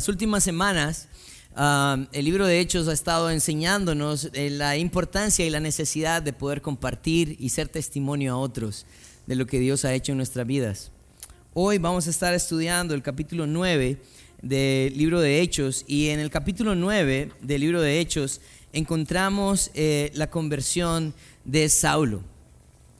las últimas semanas el libro de Hechos ha estado enseñándonos eh, la importancia y la necesidad de poder compartir y ser testimonio a otros de lo que Dios ha hecho en nuestras vidas. Hoy vamos a estar estudiando el capítulo 9 del libro de Hechos y en el capítulo 9 del libro de Hechos encontramos eh, la conversión de Saulo.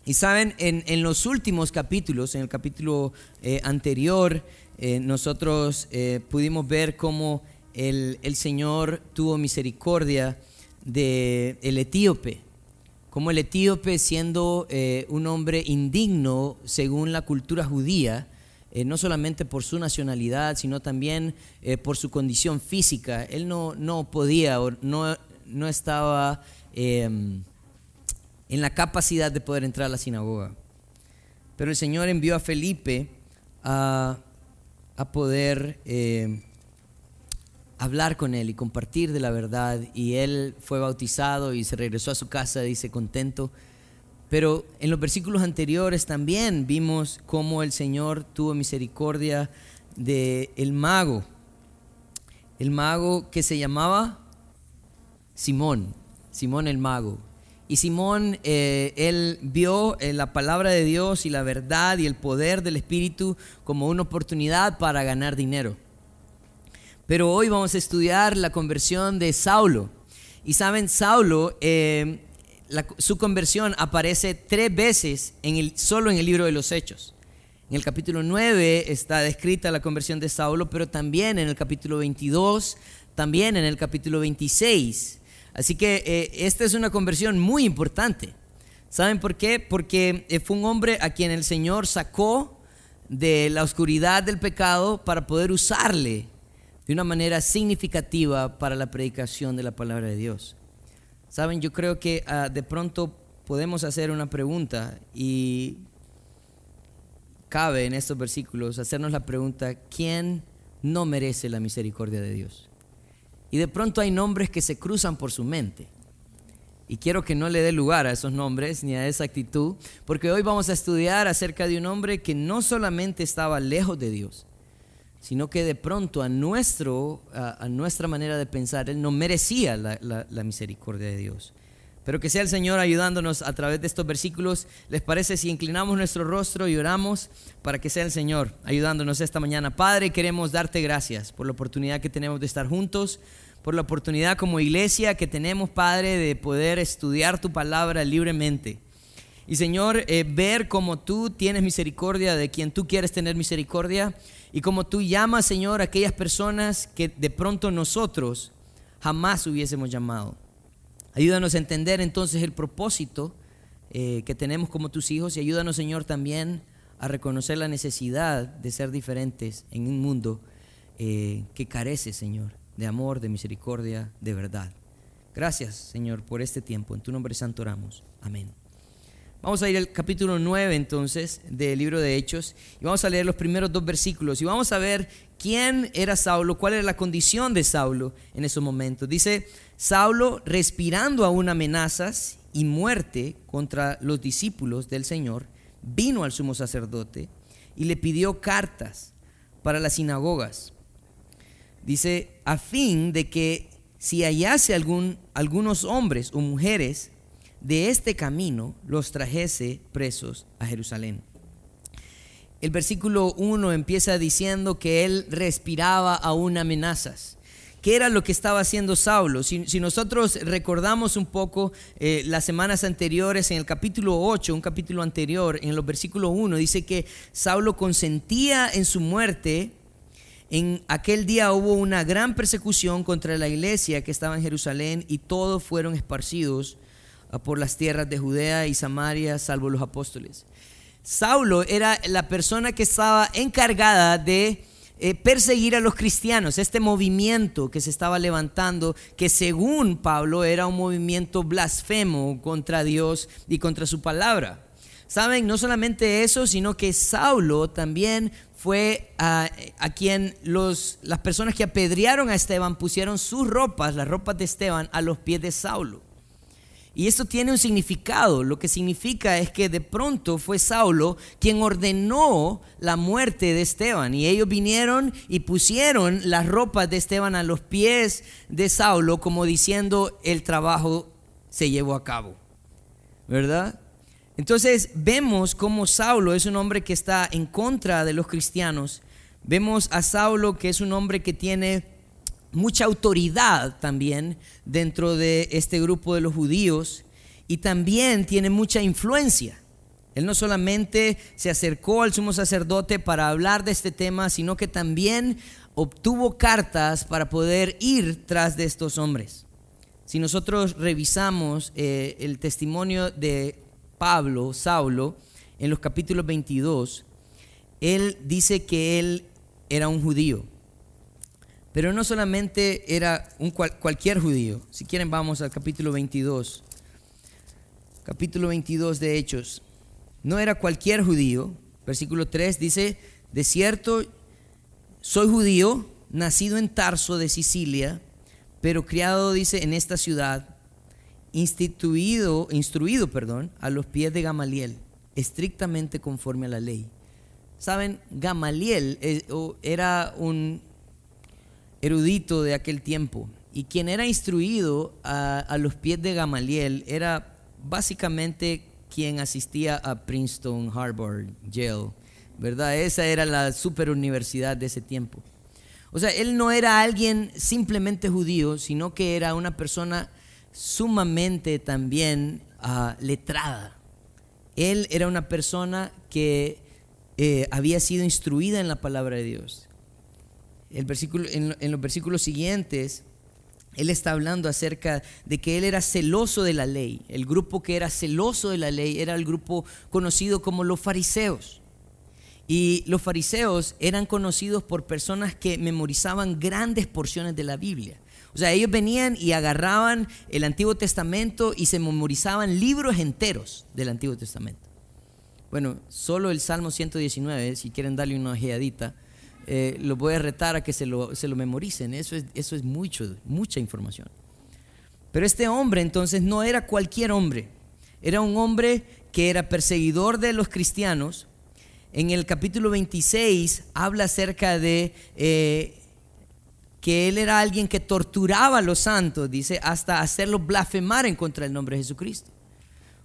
Y saben, en, los últimos capítulos, en el capítulo eh, anterior, nosotros pudimos ver cómo el, Señor tuvo misericordia del el etíope, como el etíope siendo eh, un hombre indigno según la cultura judía, eh, no solamente por su nacionalidad, sino también eh, por su condición física. Él no, no podía, no, no estaba em, en la capacidad de poder entrar a la sinagoga. Pero el Señor envió a Felipe a, a poder hablar con él y compartir de la verdad. Y él fue bautizado y se regresó a su casa, dice, contento. Pero en los versículos anteriores también vimos cómo el Señor tuvo misericordia de el mago. El mago que se llamaba Simón, Simón el mago. Y Simón, eh, él vio eh, la palabra de Dios y la verdad y el poder del Espíritu como una oportunidad para ganar dinero. Pero hoy vamos a estudiar la conversión de Saulo. Y saben, Saulo, eh, su conversión aparece tres veces solo en el libro de los Hechos. En el capítulo 9 está descrita la conversión de Saulo, pero también en el capítulo 22, también en el capítulo 26. Así que eh, esta es una conversión muy importante. ¿Saben por qué? Porque eh, fue un hombre a quien el Señor sacó de la oscuridad del pecado para poder usarle de una manera significativa para la predicación de la palabra de Dios. Saben, yo creo que ah, de pronto podemos hacer una pregunta y cabe en estos versículos hacernos la pregunta, ¿quién no merece la misericordia de Dios? Y de pronto hay nombres que se cruzan por su mente. Y quiero que no le dé lugar a esos nombres ni a esa actitud, porque hoy vamos a estudiar acerca de un hombre que no solamente estaba lejos de Dios, sino que de pronto a, nuestro, a, nuestra manera de pensar, Él no merecía la, misericordia de Dios. Pero que sea el Señor ayudándonos a través de estos versículos. ¿Les parece si inclinamos nuestro rostro y oramos para que sea el Señor ayudándonos esta mañana? Padre, queremos darte gracias por la oportunidad que tenemos de estar juntos, por la oportunidad como iglesia que tenemos, Padre, de poder estudiar tu palabra libremente. Y Señor, eh, ver cómo tú tienes misericordia de quien tú quieres tener misericordia y como tú llamas, Señor, a aquellas personas que de pronto nosotros jamás hubiésemos llamado. Ayúdanos a entender entonces el propósito eh, que tenemos como tus hijos y ayúdanos, Señor, también a reconocer la necesidad de ser diferentes en un mundo eh, que carece, Señor, de amor, de misericordia, de verdad. Gracias, Señor, por este tiempo. En tu nombre santo oramos. Amén. Vamos a ir al capítulo 9 entonces del libro de Hechos y vamos a leer los primeros dos versículos y vamos a ver quién era Saulo, cuál era la condición de Saulo en esos momentos. Dice, Saulo respirando aún amenazas y muerte contra los discípulos del Señor, vino al sumo sacerdote y le pidió cartas para las sinagogas. Dice, a fin de que si hallase algún, algunos hombres o mujeres de este camino los trajese presos a Jerusalén. El versículo 1 empieza diciendo que él respiraba aún amenazas. ¿Qué era lo que estaba haciendo Saulo? Si, nosotros recordamos un poco eh, las semanas anteriores, en el capítulo 8, un capítulo anterior, en el versículo 1, dice que Saulo consentía en su muerte. En aquel día hubo una gran persecución contra la iglesia que estaba en Jerusalén y todos fueron esparcidos por las tierras de Judea y Samaria, salvo los apóstoles. Saulo era la persona que estaba encargada de eh, perseguir a los cristianos, este movimiento que se estaba levantando, que según Pablo era un movimiento blasfemo contra Dios y contra su palabra. Saben, no solamente eso, sino que Saulo también fue a, a, quien los, las personas que apedrearon a Esteban pusieron sus ropas, las ropas de Esteban, a los pies de Saulo. Y esto tiene un significado. Lo que significa es que de pronto fue Saulo quien ordenó la muerte de Esteban. Y ellos vinieron y pusieron las ropas de Esteban a los pies de Saulo como diciendo el trabajo se llevó a cabo. ¿Verdad? Entonces vemos cómo Saulo es un hombre que está en contra de los cristianos. Vemos a Saulo que es un hombre que tiene mucha autoridad también dentro de este grupo de los judíos y también tiene mucha influencia. Él no solamente se acercó al sumo sacerdote para hablar de este tema, sino que también obtuvo cartas para poder ir tras de estos hombres. Si nosotros revisamos eh, el testimonio de Pablo, Saulo, en los capítulos 22, él dice que él era un judío. Pero no solamente era un cualquier judío. Si quieren vamos al capítulo 22. Capítulo 22 de Hechos. No era cualquier judío. Versículo 3 dice, de cierto, soy judío, nacido en Tarso de Sicilia, pero criado, dice, en esta ciudad, instituido, instruido, perdón, a los pies de Gamaliel, estrictamente conforme a la ley. Saben, Gamaliel eh, era un erudito de aquel tiempo. Y quien era instruido a, los pies de Gamaliel era básicamente quien asistía a Princeton, Harvard, Yale, ¿verdad? Esa era la super universidad de ese tiempo. O sea, él no era alguien simplemente judío, sino que era una persona sumamente también ah, letrada. Él era una persona que eh, había sido instruida en la palabra de Dios el versículo, en, los versículos siguientes, él está hablando acerca de que él era celoso de la ley. El grupo que era celoso de la ley era el grupo conocido como los fariseos. Y los fariseos eran conocidos por personas que memorizaban grandes porciones de la Biblia. O sea, ellos venían y agarraban el Antiguo Testamento y se memorizaban libros enteros del Antiguo Testamento. Bueno, solo el Salmo 119, si quieren darle una ojeadita, eh, lo voy a retar a que se lo, se lo memoricen. Eso es, eso es mucho, mucha información. Pero este hombre entonces no era cualquier hombre. Era un hombre que era perseguidor de los cristianos. En el capítulo 26 habla acerca de eh, que él era alguien que torturaba a los santos, dice, hasta hacerlos blasfemar en contra del nombre de Jesucristo.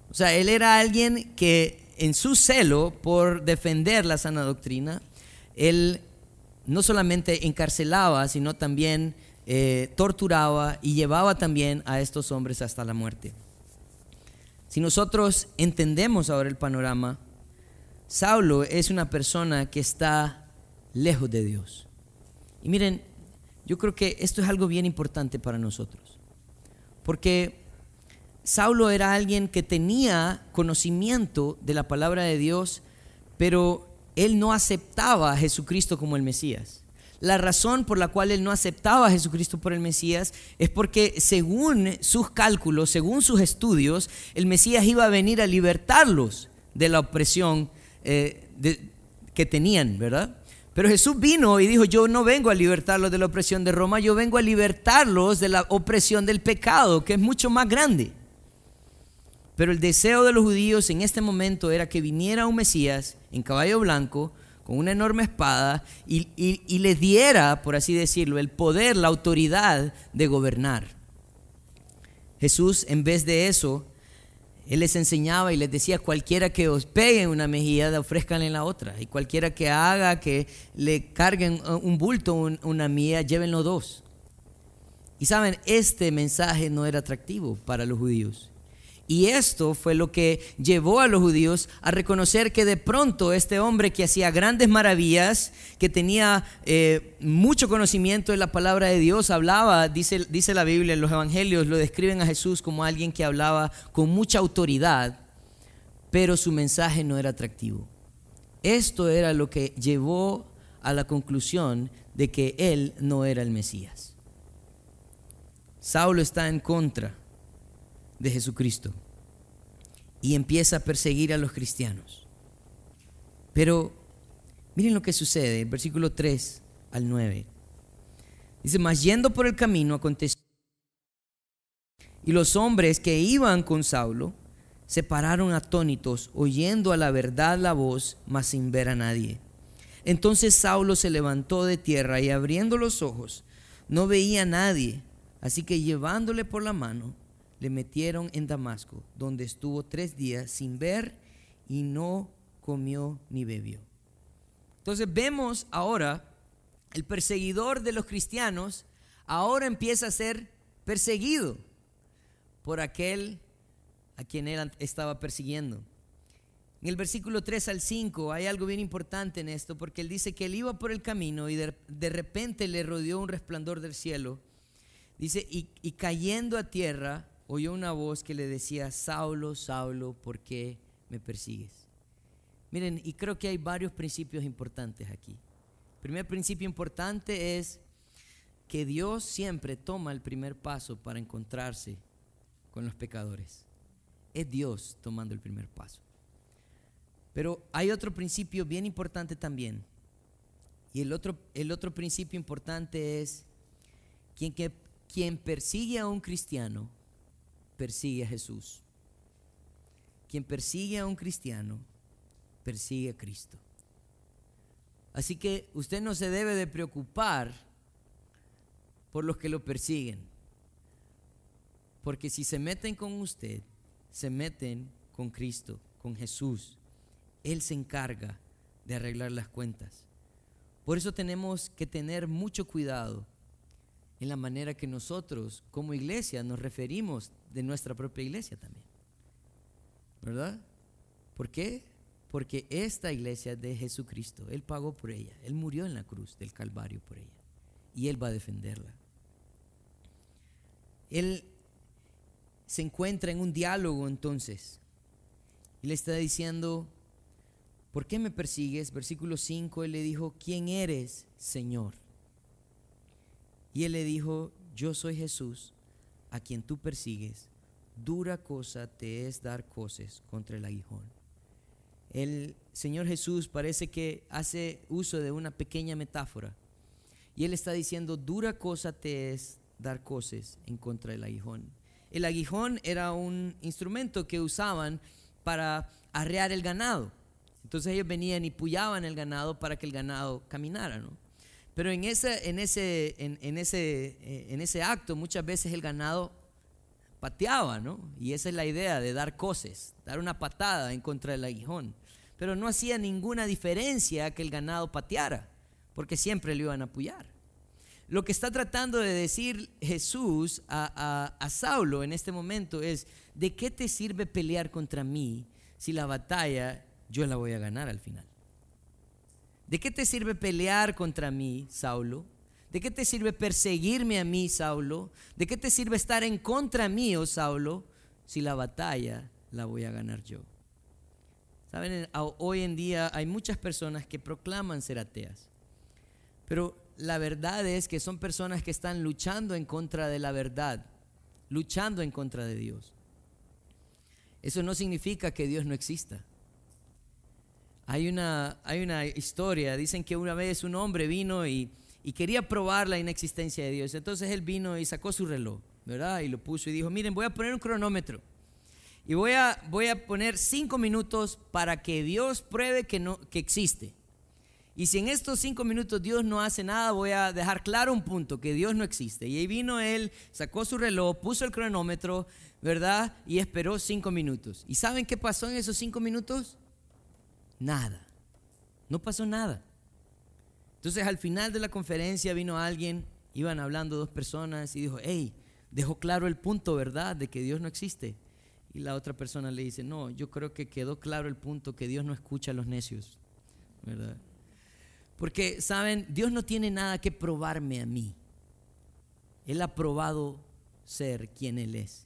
O sea, él era alguien que en su celo por defender la sana doctrina, él no solamente encarcelaba, sino también eh, torturaba y llevaba también a estos hombres hasta la muerte. Si nosotros entendemos ahora el panorama, Saulo es una persona que está lejos de Dios. Y miren, yo creo que esto es algo bien importante para nosotros. Porque Saulo era alguien que tenía conocimiento de la palabra de Dios, pero él no aceptaba a Jesucristo como el Mesías. La razón por la cual él no aceptaba a Jesucristo por el Mesías es porque según sus cálculos, según sus estudios, el Mesías iba a venir a libertarlos de la opresión eh, que tenían, ¿verdad? Pero Jesús vino y dijo, yo no vengo a libertarlos de la opresión de Roma, yo vengo a libertarlos de la opresión del pecado, que es mucho más grande. Pero el deseo de los judíos en este momento era que viniera un Mesías en caballo blanco, con una enorme espada, y, y, le diera, por así decirlo, el poder, la autoridad de gobernar. Jesús, en vez de eso, él les enseñaba y les decía, cualquiera que os pegue una mejilla, ofrezcanle la otra. Y cualquiera que haga que le carguen un bulto, una mía, llévenlo dos. Y saben, este mensaje no era atractivo para los judíos. Y esto fue lo que llevó a los judíos a reconocer que de pronto este hombre que hacía grandes maravillas, que tenía eh, mucho conocimiento de la palabra de Dios, hablaba, dice, dice la Biblia, en los evangelios lo describen a Jesús como alguien que hablaba con mucha autoridad, pero su mensaje no era atractivo. Esto era lo que llevó a la conclusión de que él no era el Mesías. Saulo está en contra de Jesucristo y empieza a perseguir a los cristianos. Pero miren lo que sucede, versículo 3 al 9. Dice, mas yendo por el camino aconteció Y los hombres que iban con Saulo se pararon atónitos, oyendo a la verdad la voz, mas sin ver a nadie. Entonces Saulo se levantó de tierra y abriendo los ojos, no veía a nadie. Así que llevándole por la mano, le metieron en Damasco, donde estuvo tres días sin ver y no comió ni bebió. Entonces vemos ahora el perseguidor de los cristianos, ahora empieza a ser perseguido por aquel a quien él estaba persiguiendo. En el versículo 3 al 5 hay algo bien importante en esto, porque él dice que él iba por el camino y de, repente le rodeó un resplandor del cielo. Dice, y, y cayendo a tierra, oyó una voz que le decía, Saulo, Saulo, ¿por qué me persigues? Miren, y creo que hay varios principios importantes aquí. El primer principio importante es que Dios siempre toma el primer paso para encontrarse con los pecadores. Es Dios tomando el primer paso. Pero hay otro principio bien importante también. Y el otro, el otro principio importante es quien, que, quien persigue a un cristiano, persigue a Jesús. Quien persigue a un cristiano, persigue a Cristo. Así que usted no se debe de preocupar por los que lo persiguen. Porque si se meten con usted, se meten con Cristo, con Jesús. Él se encarga de arreglar las cuentas. Por eso tenemos que tener mucho cuidado en la manera que nosotros como iglesia nos referimos de nuestra propia iglesia también. ¿Verdad? ¿Por qué? Porque esta iglesia es de Jesucristo. Él pagó por ella. Él murió en la cruz del Calvario por ella. Y Él va a defenderla. Él se encuentra en un diálogo entonces. Y le está diciendo, ¿por qué me persigues? Versículo 5, él le dijo, ¿quién eres, Señor? Y él le dijo, yo soy Jesús, a quien tú persigues. Dura cosa te es dar cosas contra el aguijón. El Señor Jesús parece que hace uso de una pequeña metáfora. Y él está diciendo, dura cosa te es dar cosas en contra del aguijón. El aguijón era un instrumento que usaban para arrear el ganado. Entonces ellos venían y puyaban el ganado para que el ganado caminara, ¿no? Pero en ese, en ese, en, ese, eh, en ese acto muchas veces el ganado pateaba, ¿no? Y esa es la idea de dar cosas, dar una patada en contra del aguijón. Pero no hacía ninguna diferencia que el ganado pateara, porque siempre lo iban a apoyar. Lo que está tratando de decir Jesús a, a, a Saulo en este momento es, ¿de qué te sirve pelear contra mí si la batalla yo la voy a ganar al final. ¿De qué te sirve pelear contra mí, Saulo? ¿De qué te sirve perseguirme a mí, Saulo? ¿De qué te sirve estar en contra mío, Saulo, si la batalla la voy a ganar yo? Saben, hoy en día hay muchas personas que proclaman ser ateas, pero la verdad es que son personas que están luchando en contra de la verdad, luchando en contra de Dios. Eso no significa que Dios no exista. Hay una, hay una historia, dicen que una vez un hombre vino y, quería probar la inexistencia de Dios. Entonces él vino y sacó su reloj, ¿verdad? Y lo puso y dijo, miren, voy a poner un cronómetro. Y voy a, voy a poner cinco minutos para que Dios pruebe que, no, que existe. Y si en estos cinco minutos Dios no hace nada, voy a dejar claro un punto, que Dios no existe. Y ahí vino él, sacó su reloj, puso el cronómetro, ¿verdad? Y esperó cinco minutos. ¿Y saben qué pasó en esos cinco minutos? Nada. No pasó nada. Entonces al final de la conferencia vino alguien, iban hablando dos personas y dijo, hey, dejó claro el punto, ¿verdad? De que Dios no existe. Y la otra persona le dice, no, yo creo que quedó claro el punto que Dios no escucha a los necios, ¿verdad? Porque, ¿saben? Dios no tiene nada que probarme a mí. Él ha probado ser quien Él es.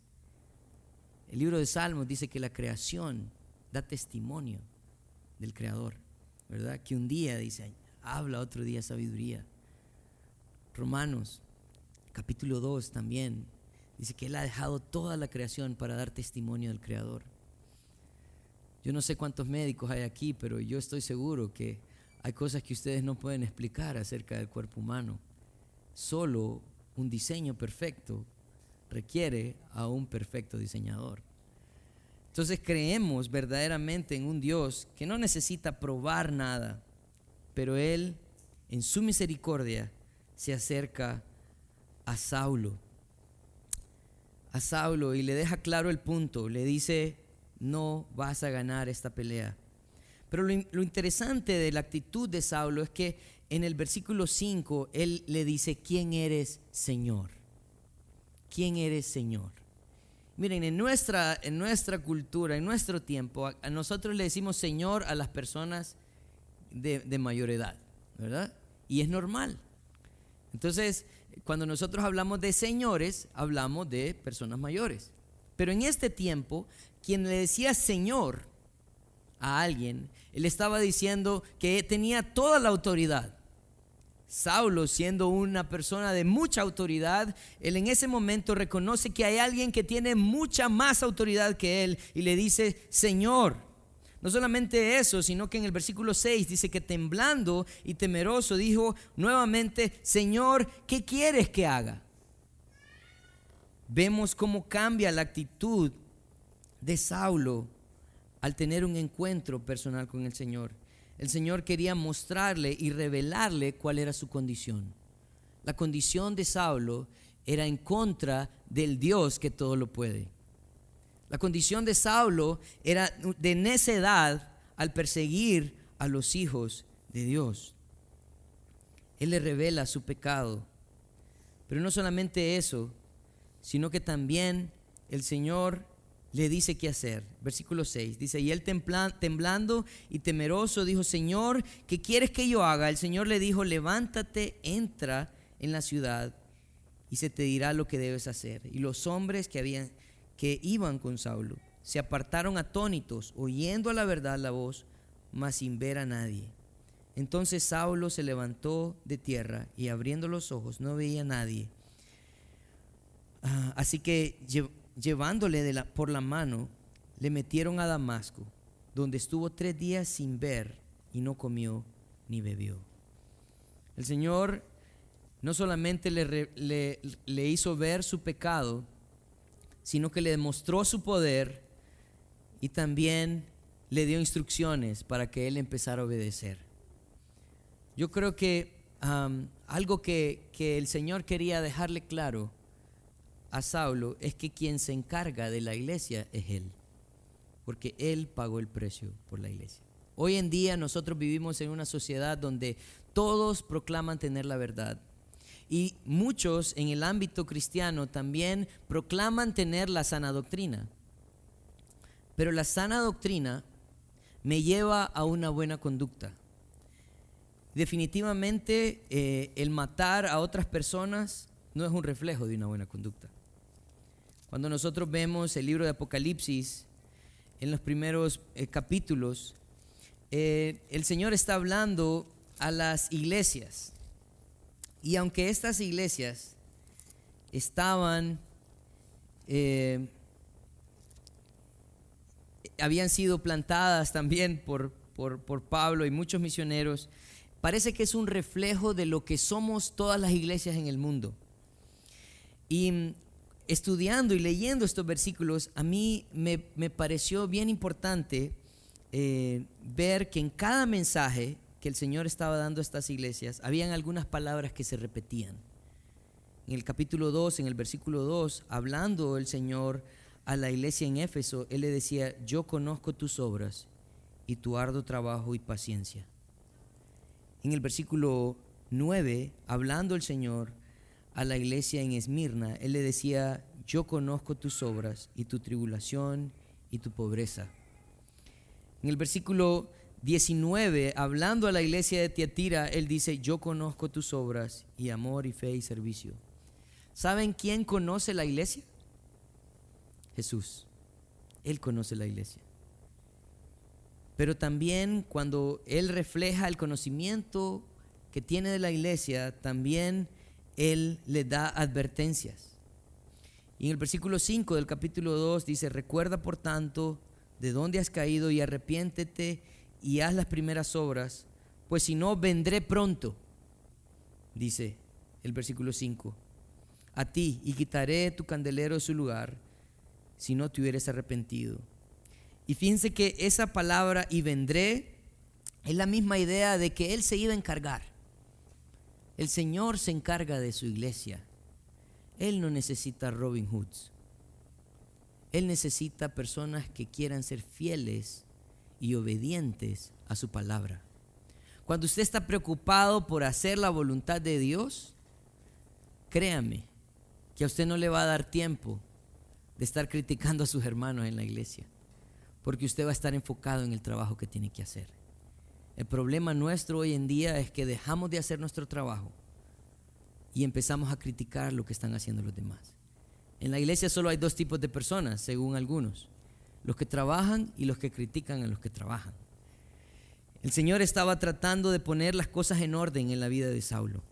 El libro de Salmos dice que la creación da testimonio del Creador, ¿verdad? Que un día dice, habla, otro día sabiduría. Romanos, capítulo 2 también, dice que Él ha dejado toda la creación para dar testimonio del Creador. Yo no sé cuántos médicos hay aquí, pero yo estoy seguro que hay cosas que ustedes no pueden explicar acerca del cuerpo humano. Solo un diseño perfecto requiere a un perfecto diseñador. Entonces creemos verdaderamente en un Dios que no necesita probar nada, pero Él en su misericordia se acerca a Saulo. A Saulo y le deja claro el punto, le dice, no vas a ganar esta pelea. Pero lo, interesante de la actitud de Saulo es que en el versículo 5 él le dice, ¿quién eres Señor? ¿Quién eres Señor? Miren, en nuestra, en nuestra cultura, en nuestro tiempo, nosotros le decimos Señor a las personas de, de mayor edad, ¿verdad? Y es normal. Entonces, cuando nosotros hablamos de señores, hablamos de personas mayores. Pero en este tiempo, quien le decía Señor a alguien, él estaba diciendo que tenía toda la autoridad. Saulo, siendo una persona de mucha autoridad, él en ese momento reconoce que hay alguien que tiene mucha más autoridad que él y le dice, Señor. No solamente eso, sino que en el versículo 6 dice que temblando y temeroso dijo nuevamente, Señor, ¿qué quieres que haga? Vemos cómo cambia la actitud de Saulo al tener un encuentro personal con el Señor el Señor quería mostrarle y revelarle cuál era su condición. La condición de Saulo era en contra del Dios que todo lo puede. La condición de Saulo era de necedad al perseguir a los hijos de Dios. Él le revela su pecado. Pero no solamente eso, sino que también el Señor le dice qué hacer. Versículo 6 dice, y él temblando y temeroso dijo, Señor, ¿qué quieres que yo haga? El Señor le dijo, levántate, entra en la ciudad y se te dirá lo que debes hacer. Y los hombres que, habían, que iban con Saulo se apartaron atónitos, oyendo a la verdad la voz, mas sin ver a nadie. Entonces Saulo se levantó de tierra y abriendo los ojos no veía a nadie. Ah, así que llevándole de la, por la mano, le metieron a Damasco, donde estuvo tres días sin ver y no comió ni bebió. El Señor no solamente le, hizo ver su pecado, sino que le demostró su poder y también le dio instrucciones para que él empezara a obedecer. Yo creo que algo que el Señor quería dejarle claro a Saulo es que quien se encarga de la iglesia es él, porque él pagó el precio por la iglesia. Hoy en día nosotros vivimos en una sociedad donde todos proclaman tener la verdad. Y muchos en el ámbito cristiano también proclaman tener la sana doctrina. Pero la sana doctrina me lleva a una buena conducta. Definitivamente eh, el matar a otras personas no es un reflejo de una buena conducta. Cuando nosotros vemos el libro de Apocalipsis, en los primeros eh, capítulos, eh, el Señor está hablando a las iglesias. Y aunque estas iglesias estaban, eh, habían sido plantadas también por, por, por Pablo y muchos misioneros, parece que es un reflejo de lo que somos todas las iglesias en el mundo. Y estudiando y leyendo estos versículos, a mí me, pareció bien importante eh, ver que en cada mensaje que el Señor estaba dando a estas iglesias, habían algunas palabras que se repetían. En el capítulo 2, en el versículo 2, hablando el Señor a la iglesia en Éfeso, Él le decía, yo conozco tus obras y tu arduo trabajo y paciencia. En el versículo 9, hablando el Señor a la iglesia en Esmirna, él le decía, yo conozco tus obras y tu tribulación y tu pobreza. En el versículo 19, hablando a la iglesia de Tiatira, él dice, yo conozco tus obras y amor y fe y servicio. ¿Saben quién conoce la iglesia? Jesús. Él conoce la iglesia. Pero también cuando Él refleja el conocimiento que tiene de la iglesia, también él le da advertencias. Y en el versículo 5 del capítulo 2 dice, recuerda por tanto de dónde has caído y arrepiéntete y haz las primeras obras, pues si no, vendré pronto, dice el versículo 5. a ti y quitaré tu candelero de su lugar si no te hubieras arrepentido. Y fíjense que esa palabra y vendré es la misma idea de que Él se iba a encargar. El Señor se encarga de su iglesia. Él no necesita Robin Hoods. Él necesita personas que quieran ser fieles y obedientes a su palabra. Cuando usted está preocupado por hacer la voluntad de Dios, créame que a usted no le va a dar tiempo de estar criticando a sus hermanos en la iglesia, porque usted va a estar enfocado en el trabajo que tiene que hacer. El problema nuestro hoy en día es que dejamos de hacer nuestro trabajo y empezamos a criticar lo que están haciendo los demás. En la iglesia solo hay dos tipos de personas, según algunos, los que trabajan y los que critican a los que trabajan. El Señor estaba tratando de poner las cosas en orden en la vida de Saulo.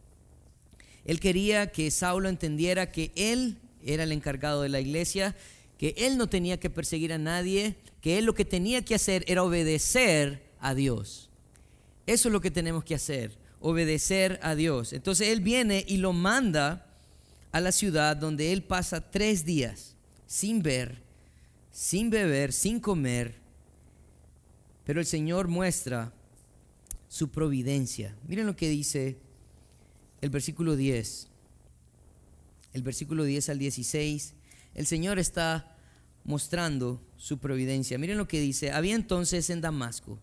Él quería que Saulo entendiera que él era el encargado de la iglesia, que él no tenía que perseguir a nadie, que él lo que tenía que hacer era obedecer a Dios. Eso es lo que tenemos que hacer, obedecer a Dios. Entonces él viene y lo manda a la ciudad donde él pasa tres días sin ver, sin beber, sin comer. Pero el Señor muestra su providencia. Miren lo que dice el versículo 10. El versículo 10 al 16. El Señor está mostrando su providencia. Miren lo que dice. Había entonces en Damasco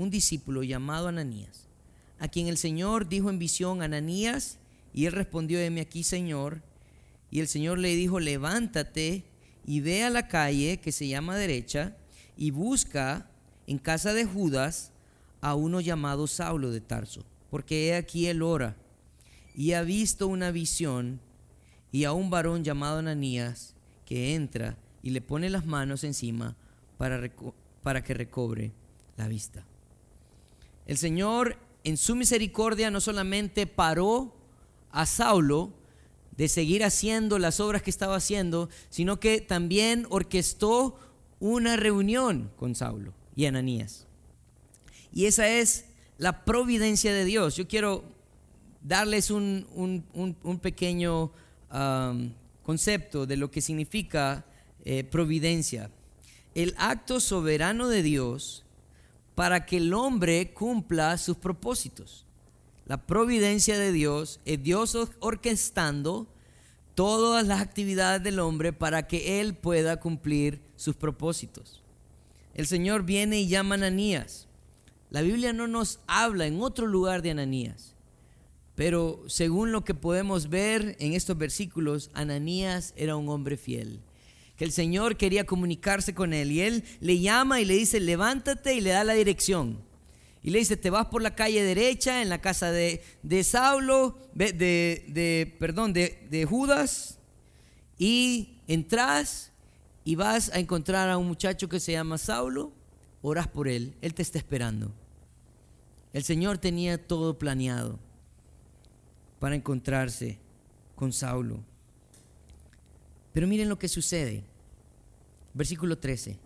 un discípulo llamado Ananías, a quien el Señor dijo en visión, Ananías, y él respondió, heme aquí, Señor. Y el Señor le dijo, levántate y ve a la calle que se llama derecha y busca en casa de Judas a uno llamado Saulo de Tarso, porque he aquí él ora y ha visto una visión y a un varón llamado Ananías que entra y le pone las manos encima para, para que recobre la vista. El Señor en su misericordia no solamente paró a Saulo de seguir haciendo las obras que estaba haciendo, sino que también orquestó una reunión con Saulo y Ananías. Y esa es la providencia de Dios. Yo quiero darles un, pequeño um, concepto de lo que significa eh, providencia. El acto soberano de Dios para que el hombre cumpla sus propósitos. La providencia de Dios es Dios orquestando todas las actividades del hombre para que él pueda cumplir sus propósitos. El Señor viene y llama a Ananías. La Biblia no nos habla en otro lugar de Ananías, pero según lo que podemos ver en estos versículos, Ananías era un hombre fiel, que el Señor quería comunicarse con él y él le llama y le dice, levántate y le da la dirección. Y le dice, te vas por la calle derecha en la casa de, de Saulo, de, de, perdón, de, de Judas, y entras y vas a encontrar a un muchacho que se llama Saulo, oras por él, él te está esperando. El Señor tenía todo planeado para encontrarse con Saulo. Pero miren lo que sucede. Versículo 13.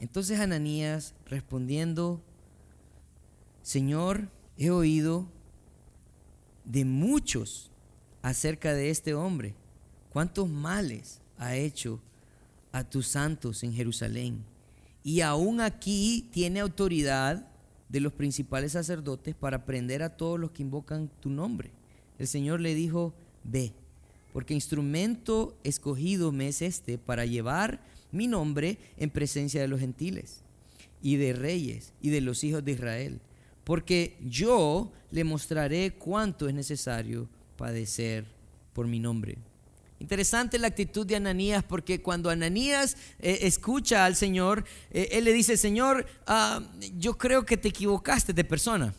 Entonces Ananías respondiendo, Señor, he oído de muchos acerca de este hombre, cuántos males ha hecho a tus santos en Jerusalén. Y aún aquí tiene autoridad de los principales sacerdotes para prender a todos los que invocan tu nombre. El Señor le dijo, ve, porque instrumento escogido me es este para llevar mi nombre en presencia de los gentiles y de reyes y de los hijos de Israel, porque yo le mostraré cuánto es necesario padecer por mi nombre. Interesante la actitud de Ananías porque cuando Ananías eh, escucha al Señor, eh, él le dice, Señor, ah, yo creo que te equivocaste de persona.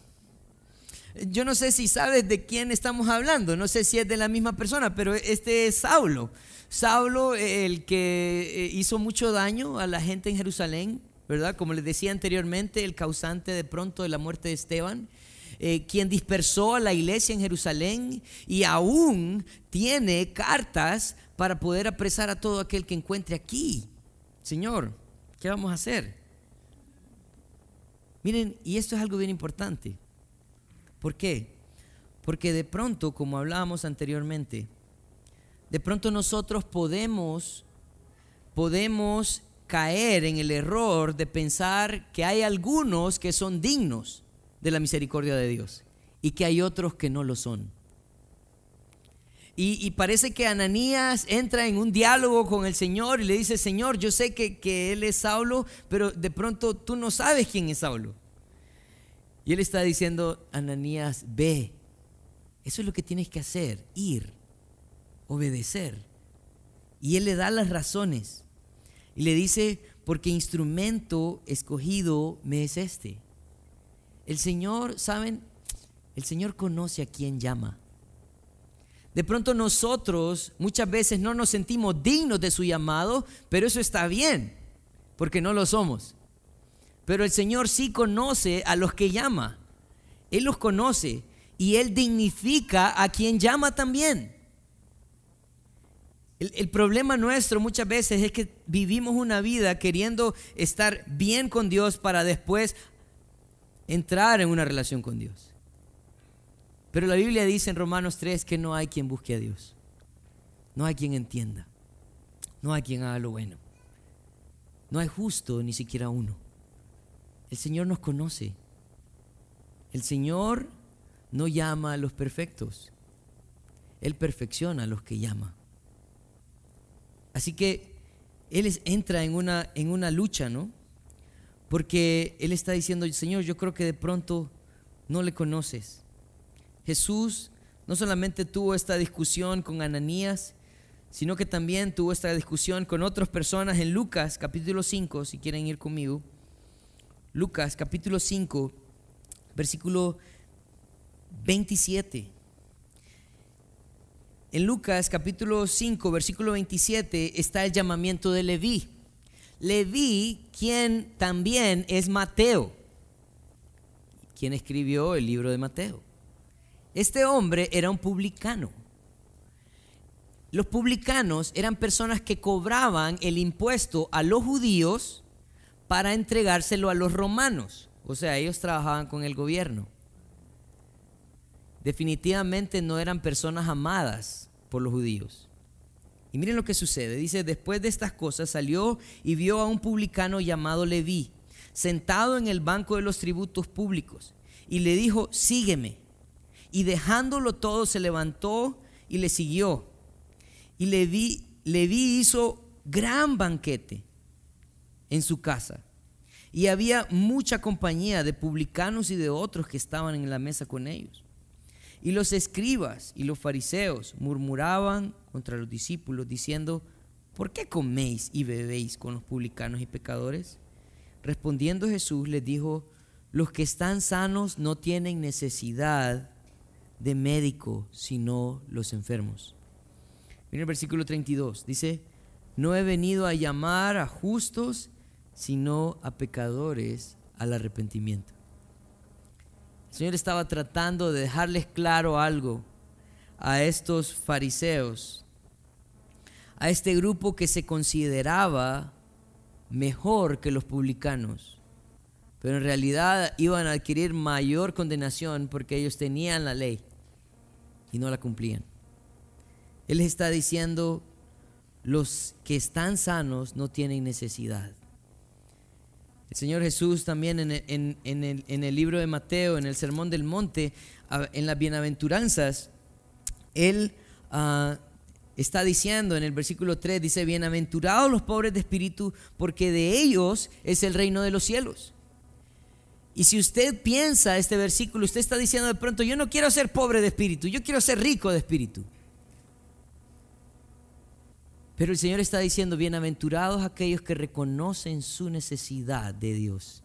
Yo no sé si sabes de quién estamos hablando, no sé si es de la misma persona, pero este es Saulo. Saulo, el que eh, hizo mucho daño a la gente en Jerusalén, ¿verdad? Como les decía anteriormente, el causante de pronto de la muerte de Esteban. Eh, quien dispersó a la iglesia en Jerusalén y aún tiene cartas para poder apresar a todo aquel que encuentre aquí. Señor, ¿qué vamos a hacer? Miren, y esto es algo bien importante. ¿Por qué? Porque de pronto, como hablábamos anteriormente, de pronto nosotros podemos, podemos caer en el error de pensar que hay algunos que son dignos de la misericordia de Dios y que hay otros que no lo son. Y, parece que Ananías entra en un diálogo con el Señor y le dice, Señor, yo sé que, que Él es Saulo, pero de pronto tú no sabes quién es Saulo. Y Él está diciendo, Ananías, ve. Eso es lo que tienes que hacer, ir, obedecer. Y Él le da las razones. Y le dice, porque instrumento escogido me es este. El Señor, ¿saben? El Señor conoce a quien llama. De pronto nosotros muchas veces no nos sentimos dignos de su llamado, pero eso está bien, porque no lo somos. Pero el Señor sí conoce a los que llama. Él los conoce y Él dignifica a quien llama también. El, problema nuestro muchas veces es que vivimos una vida queriendo estar bien con Dios para después entrar en una relación con Dios. Pero la Biblia dice en Romanos 3 que no hay quien busque a Dios. No hay quien entienda. No hay quien haga lo bueno. No hay justo ni siquiera uno. El Señor nos conoce. El Señor no llama a los perfectos. Él perfecciona a los que llama. Así que él entra en una, en una lucha, ¿no? Porque él está diciendo, Señor, yo creo que de pronto no le conoces. Jesús no solamente tuvo esta discusión con Ananías, sino que también tuvo esta discusión con otras personas en Lucas capítulo 5, si quieren ir conmigo. Lucas capítulo 5, versículo 27. En Lucas capítulo 5, versículo 27 está el llamamiento de Leví. Leví, quien también es Mateo, quien escribió el libro de Mateo. Este hombre era un publicano. Los publicanos eran personas que cobraban el impuesto a los judíos para entregárselo a los romanos. O sea, ellos trabajaban con el gobierno definitivamente no eran personas amadas por los judíos. Y miren lo que sucede. Dice, después de estas cosas salió y vio a un publicano llamado Leví, sentado en el banco de los tributos públicos, y le dijo, sígueme. Y dejándolo todo, se levantó y le siguió. Y Leví, Leví hizo gran banquete en su casa. Y había mucha compañía de publicanos y de otros que estaban en la mesa con ellos. Y los escribas y los fariseos murmuraban contra los discípulos diciendo, ¿por qué coméis y bebéis con los publicanos y pecadores? Respondiendo Jesús les dijo, los que están sanos no tienen necesidad de médico, sino los enfermos. Mira el versículo 32, dice, no he venido a llamar a justos, sino a pecadores al arrepentimiento. El Señor estaba tratando de dejarles claro algo a estos fariseos, a este grupo que se consideraba mejor que los publicanos, pero en realidad iban a adquirir mayor condenación porque ellos tenían la ley y no la cumplían. Él está diciendo, los que están sanos no tienen necesidad. El Señor Jesús también en, el, libro de Mateo, en el Sermón del Monte, en las bienaventuranzas, Él ah, está diciendo en el versículo 3, dice, bienaventurados los pobres de espíritu, porque de ellos es el reino de los cielos. Y si usted piensa este versículo, usted está diciendo de pronto, yo no quiero ser pobre de espíritu, yo quiero ser rico de espíritu. Pero el Señor está diciendo, bienaventurados aquellos que reconocen su necesidad de Dios,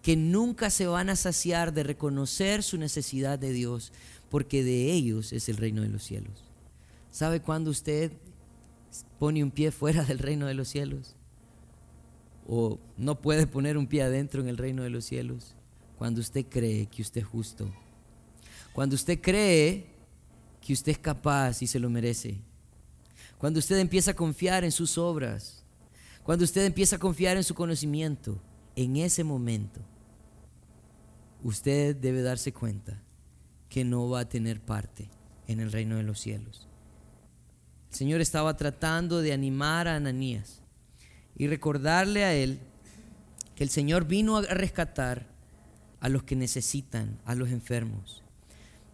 que nunca se van a saciar de reconocer su necesidad de Dios, porque de ellos es el reino de los cielos. ¿Sabe cuándo usted pone un pie fuera del reino de los cielos? ¿O no puede poner un pie adentro en el reino de los cielos? Cuando usted cree que usted es justo. Cuando usted cree que usted es capaz y se lo merece cuando usted empieza a confiar en sus obras, cuando usted empieza a confiar en su conocimiento, en ese momento, usted debe darse cuenta que no va a tener parte en el reino de los cielos. el Señor estaba tratando de animar a Ananías y recordarle a él que el Señor vino a rescatar a los que necesitan, a los enfermos.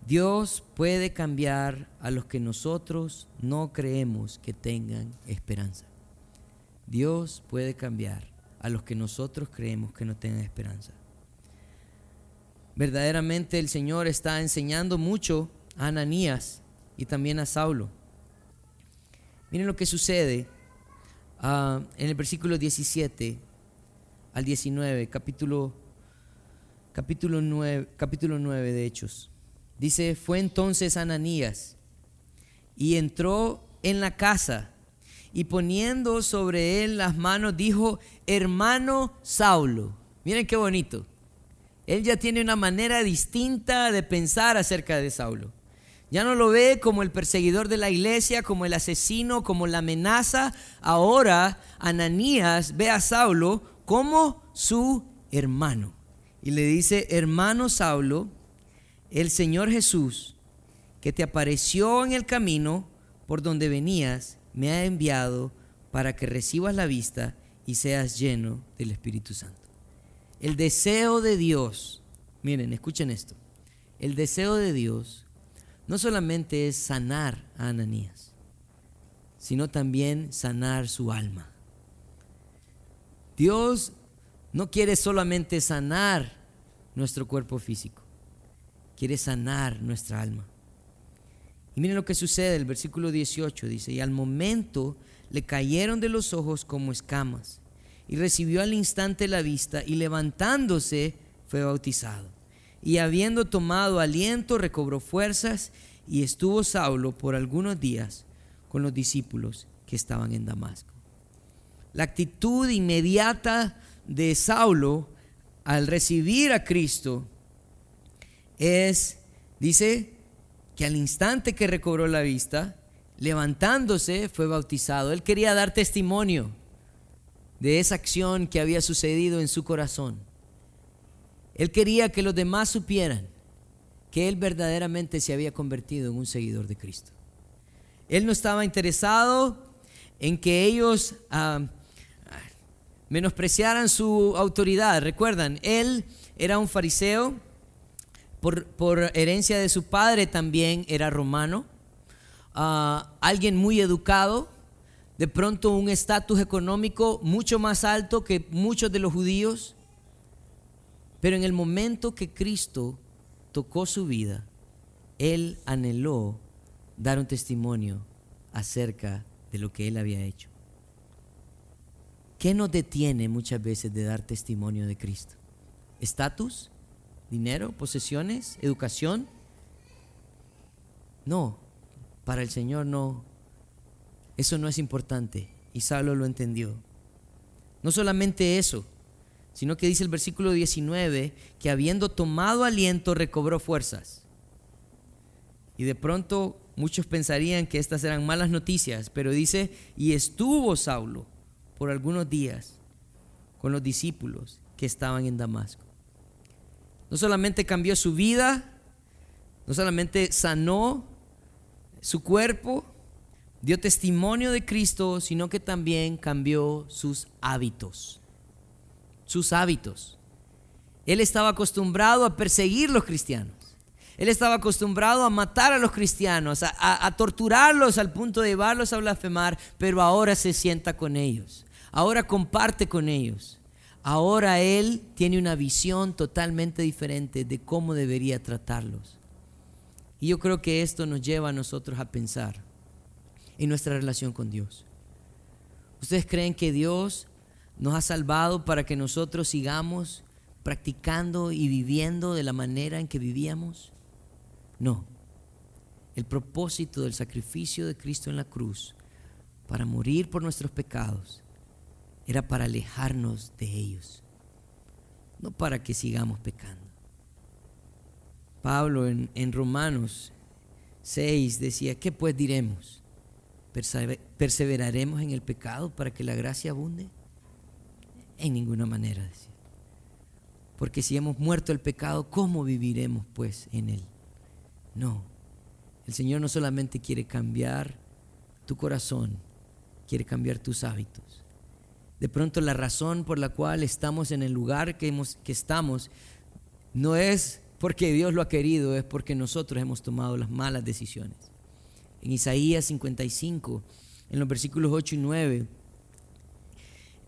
Dios puede cambiar a los que nosotros no creemos que tengan esperanza. Dios puede cambiar a los que nosotros creemos que no tengan esperanza. Verdaderamente el Señor está enseñando mucho a Ananías y también a Saulo. Miren lo que sucede ah, en el versículo 17 al 19, capítulo, capítulo, 9, capítulo 9 de Hechos. Dice, fue entonces Ananías y entró en la casa y poniendo sobre él las manos dijo, hermano Saulo. Miren qué bonito. Él ya tiene una manera distinta de pensar acerca de Saulo. Ya no lo ve como el perseguidor de la iglesia, como el asesino, como la amenaza. Ahora Ananías ve a Saulo como su hermano. Y le dice, hermano Saulo, el Señor Jesús, que te apareció en el camino por donde venías, me ha enviado para que recibas la vista y seas lleno del Espíritu Santo. El deseo de Dios, miren, escuchen esto, el deseo de Dios no solamente es sanar a Ananías, sino también sanar su alma. Dios no quiere solamente sanar nuestro cuerpo físico, quiere sanar nuestra alma. Y miren lo que sucede, el versículo 18 dice, y al momento le cayeron de los ojos como escamas, y recibió al instante la vista, y levantándose fue bautizado. Y habiendo tomado aliento, recobró fuerzas, y estuvo Saulo por algunos días con los discípulos que estaban en Damasco. La actitud inmediata de Saulo al recibir a Cristo es, dice, que al instante que recobró la vista, levantándose, fue bautizado. Él quería dar testimonio de esa acción que había sucedido en su corazón. Él quería que los demás supieran que él verdaderamente se había convertido en un seguidor de Cristo. Él no estaba interesado en que ellos ah, menospreciaran su autoridad. Recuerdan, él era un fariseo, por, herencia de su padre también era romano, ah, alguien muy educado, de pronto un estatus económico mucho más alto que muchos de los judíos, pero en el momento que Cristo tocó su vida, él anheló dar un testimonio acerca de lo que él había hecho. ¿Qué nos detiene muchas veces de dar testimonio de Cristo? ¿Estatus? ¿Dinero? ¿Posesiones? ¿Educación? No, para el Señor no. Eso no es importante. Y Saulo lo entendió. No solamente eso, sino que dice el versículo 19 que habiendo tomado aliento recobró fuerzas. Y de pronto muchos pensarían que estas eran malas noticias, pero dice, y estuvo Saulo por algunos días con los discípulos que estaban en Damasco. No solamente cambió su vida, no solamente sanó su cuerpo, dio testimonio de Cristo, sino que también cambió sus hábitos. Sus hábitos. Él estaba acostumbrado a perseguir los cristianos. Él estaba acostumbrado a matar a los cristianos, a, a, torturarlos al punto de llevarlos a blasfemar, pero ahora se sienta con ellos. Ahora comparte con ellos. Ahora Él tiene una visión totalmente diferente de cómo debería tratarlos. Y yo creo que esto nos lleva a nosotros a pensar en nuestra relación con Dios. ¿Ustedes creen que Dios nos ha salvado para que nosotros sigamos practicando y viviendo de la manera en que vivíamos? No. El propósito del sacrificio de Cristo en la cruz para morir por nuestros pecados era para alejarnos de ellos, no para que sigamos pecando. Pablo en, Romanos 6 decía, ¿qué pues diremos? ¿Perseveraremos en el pecado para que la gracia abunde? En ninguna manera, decía. Porque si hemos muerto el pecado, ¿cómo viviremos pues en él? No. El Señor no solamente quiere cambiar tu corazón quiere cambiar tus hábitos. De pronto la razón por la cual estamos en el lugar que, que estamos no es porque Dios lo ha querido, es porque nosotros hemos tomado las malas decisiones. En Isaías 55, en los versículos 8 y 9,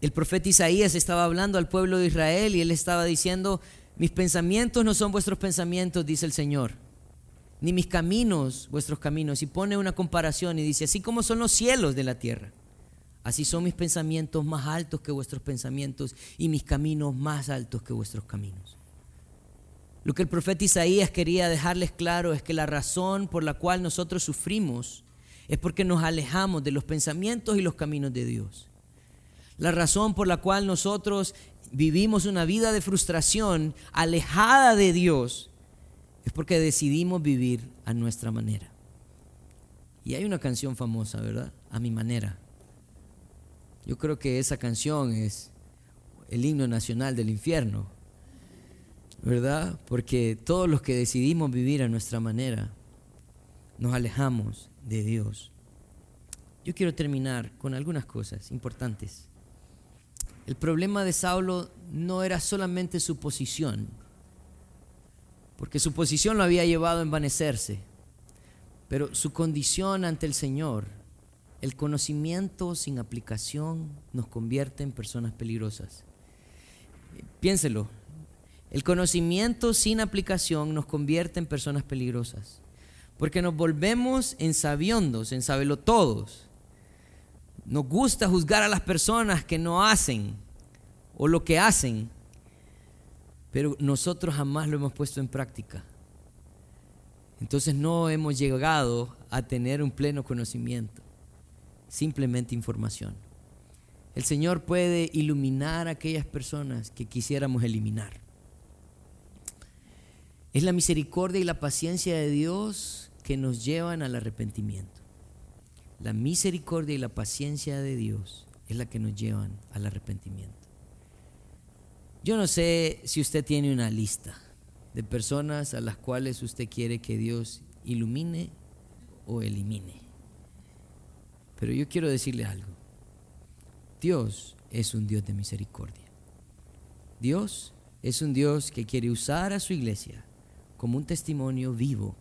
el profeta Isaías estaba hablando al pueblo de Israel y él estaba diciendo, mis pensamientos no son vuestros pensamientos, dice el Señor, ni mis caminos vuestros caminos. Y pone una comparación y dice, así como son los cielos de la tierra, así son mis pensamientos más altos que vuestros pensamientos y mis caminos más altos que vuestros caminos. Lo que el profeta Isaías quería dejarles claro es que la razón por la cual nosotros sufrimos es porque nos alejamos de los pensamientos y los caminos de Dios. La razón por la cual nosotros vivimos una vida de frustración alejada de Dios es porque decidimos vivir a nuestra manera. Y hay una canción famosa, ¿verdad? A mi manera. Yo creo que esa canción es el himno nacional del infierno, ¿verdad? Porque todos los que decidimos vivir a nuestra manera, nos alejamos de Dios. Yo quiero terminar con algunas cosas importantes. El problema de Saulo no era solamente su posición, porque su posición lo había llevado a envanecerse, pero su condición ante el Señor, el conocimiento sin aplicación nos convierte en personas peligrosas. Piénselo, el conocimiento sin aplicación nos convierte en personas peligrosas, porque nos volvemos en sabiondos, en todos nos gusta juzgar a las personas que no hacen o lo que hacen, pero nosotros jamás lo hemos puesto en práctica. Entonces no hemos llegado a tener un pleno conocimiento, simplemente información. El Señor puede iluminar a aquellas personas que quisiéramos eliminar. Es la misericordia y la paciencia de Dios que nos llevan al arrepentimiento. La misericordia y la paciencia de Dios es la que nos llevan al arrepentimiento. Yo no sé si usted tiene una lista de personas a las cuales usted quiere que Dios ilumine o elimine. Pero yo quiero decirle algo. Dios es un Dios de misericordia. Dios es un Dios que quiere usar a su iglesia como un testimonio vivo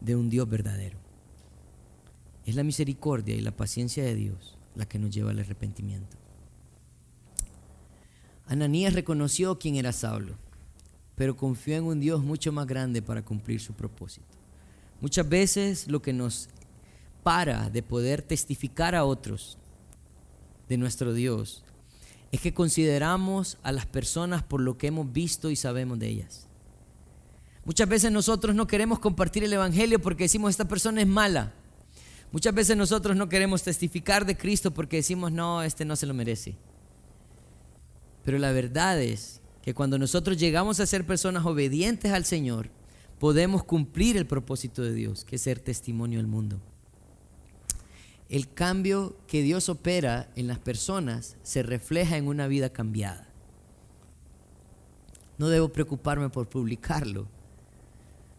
de un Dios verdadero. Es la misericordia y la paciencia de Dios la que nos lleva al arrepentimiento. Ananías reconoció quién era Saulo, pero confió en un Dios mucho más grande para cumplir su propósito. Muchas veces lo que nos para de poder testificar a otros de nuestro Dios es que consideramos a las personas por lo que hemos visto y sabemos de ellas. Muchas veces nosotros no queremos compartir el Evangelio porque decimos esta persona es mala. Muchas veces nosotros no queremos testificar de Cristo porque decimos, no, este no se lo merece. Pero la verdad es que cuando nosotros llegamos a ser personas obedientes al Señor, podemos cumplir el propósito de Dios, que es ser testimonio al mundo. El cambio que Dios opera en las personas se refleja en una vida cambiada. No debo preocuparme por publicarlo,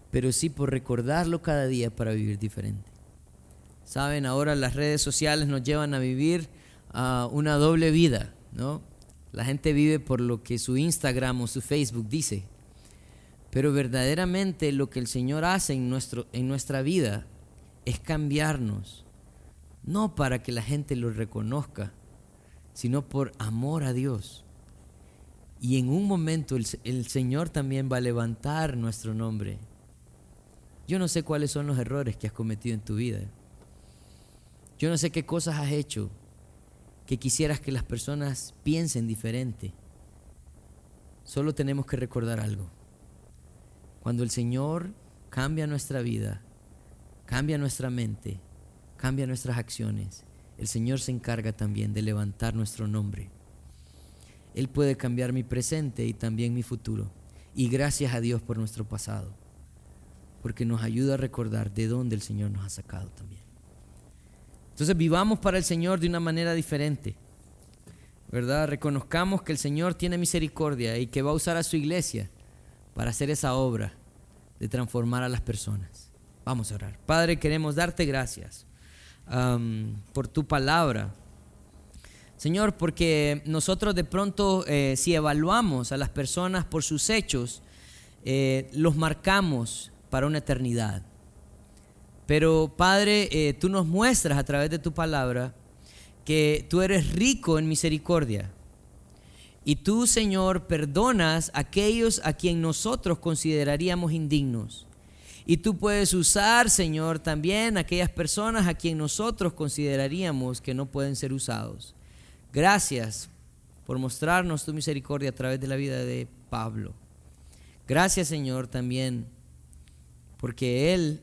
pero sí por recordarlo cada día para vivir diferente. Saben, ahora las redes sociales nos llevan a vivir una doble vida, ¿no? La gente vive por lo que su Instagram o su Facebook dice. Pero verdaderamente lo que el Señor hace en, nuestro, en nuestra vida es cambiarnos. No para que la gente lo reconozca, sino por amor a Dios. Y en un momento el, el Señor también va a levantar nuestro nombre. Yo no sé cuáles son los errores que has cometido en tu vida. Yo no sé qué cosas has hecho que quisieras que las personas piensen diferente. Solo tenemos que recordar algo. Cuando el Señor cambia nuestra vida, cambia nuestra mente, cambia nuestras acciones, el Señor se encarga también de levantar nuestro nombre. Él puede cambiar mi presente y también mi futuro. Y gracias a Dios por nuestro pasado, porque nos ayuda a recordar de dónde el Señor nos ha sacado también. Entonces vivamos para el Señor de una manera diferente. ¿Verdad? Reconozcamos que el Señor tiene misericordia y que va a usar a su iglesia para hacer esa obra de transformar a las personas. Vamos a orar. Padre, queremos darte gracias. Por tu palabra. Señor, porque nosotros de pronto, eh, si evaluamos a las personas por sus hechos, eh, los marcamos para una eternidad. Pero Padre, eh, tú nos muestras a través de tu palabra que tú eres rico en misericordia. Y tú, Señor, perdonas a aquellos a quien nosotros consideraríamos indignos. Y tú puedes usar, Señor, también aquellas personas a quien nosotros consideraríamos que no pueden ser usados. Gracias por mostrarnos tu misericordia a través de la vida de Pablo. Gracias, Señor, también porque él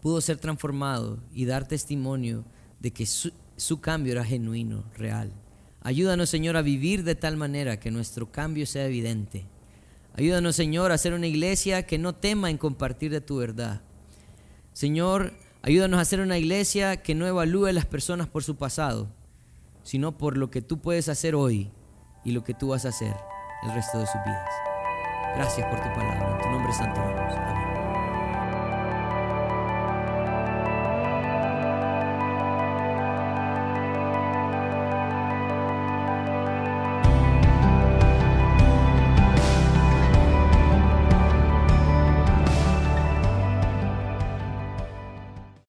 pudo ser transformado y dar testimonio de que su, su cambio era genuino, real. Ayúdanos, Señor, a vivir de tal manera que nuestro cambio sea evidente. Ayúdanos, Señor, a ser una iglesia que no tema en compartir de tu verdad. Señor, ayúdanos a ser una iglesia que no evalúe a las personas por su pasado, sino por lo que tú puedes hacer hoy y lo que tú vas a hacer el resto de sus vidas. Gracias por tu palabra. En tu nombre santo. Amén.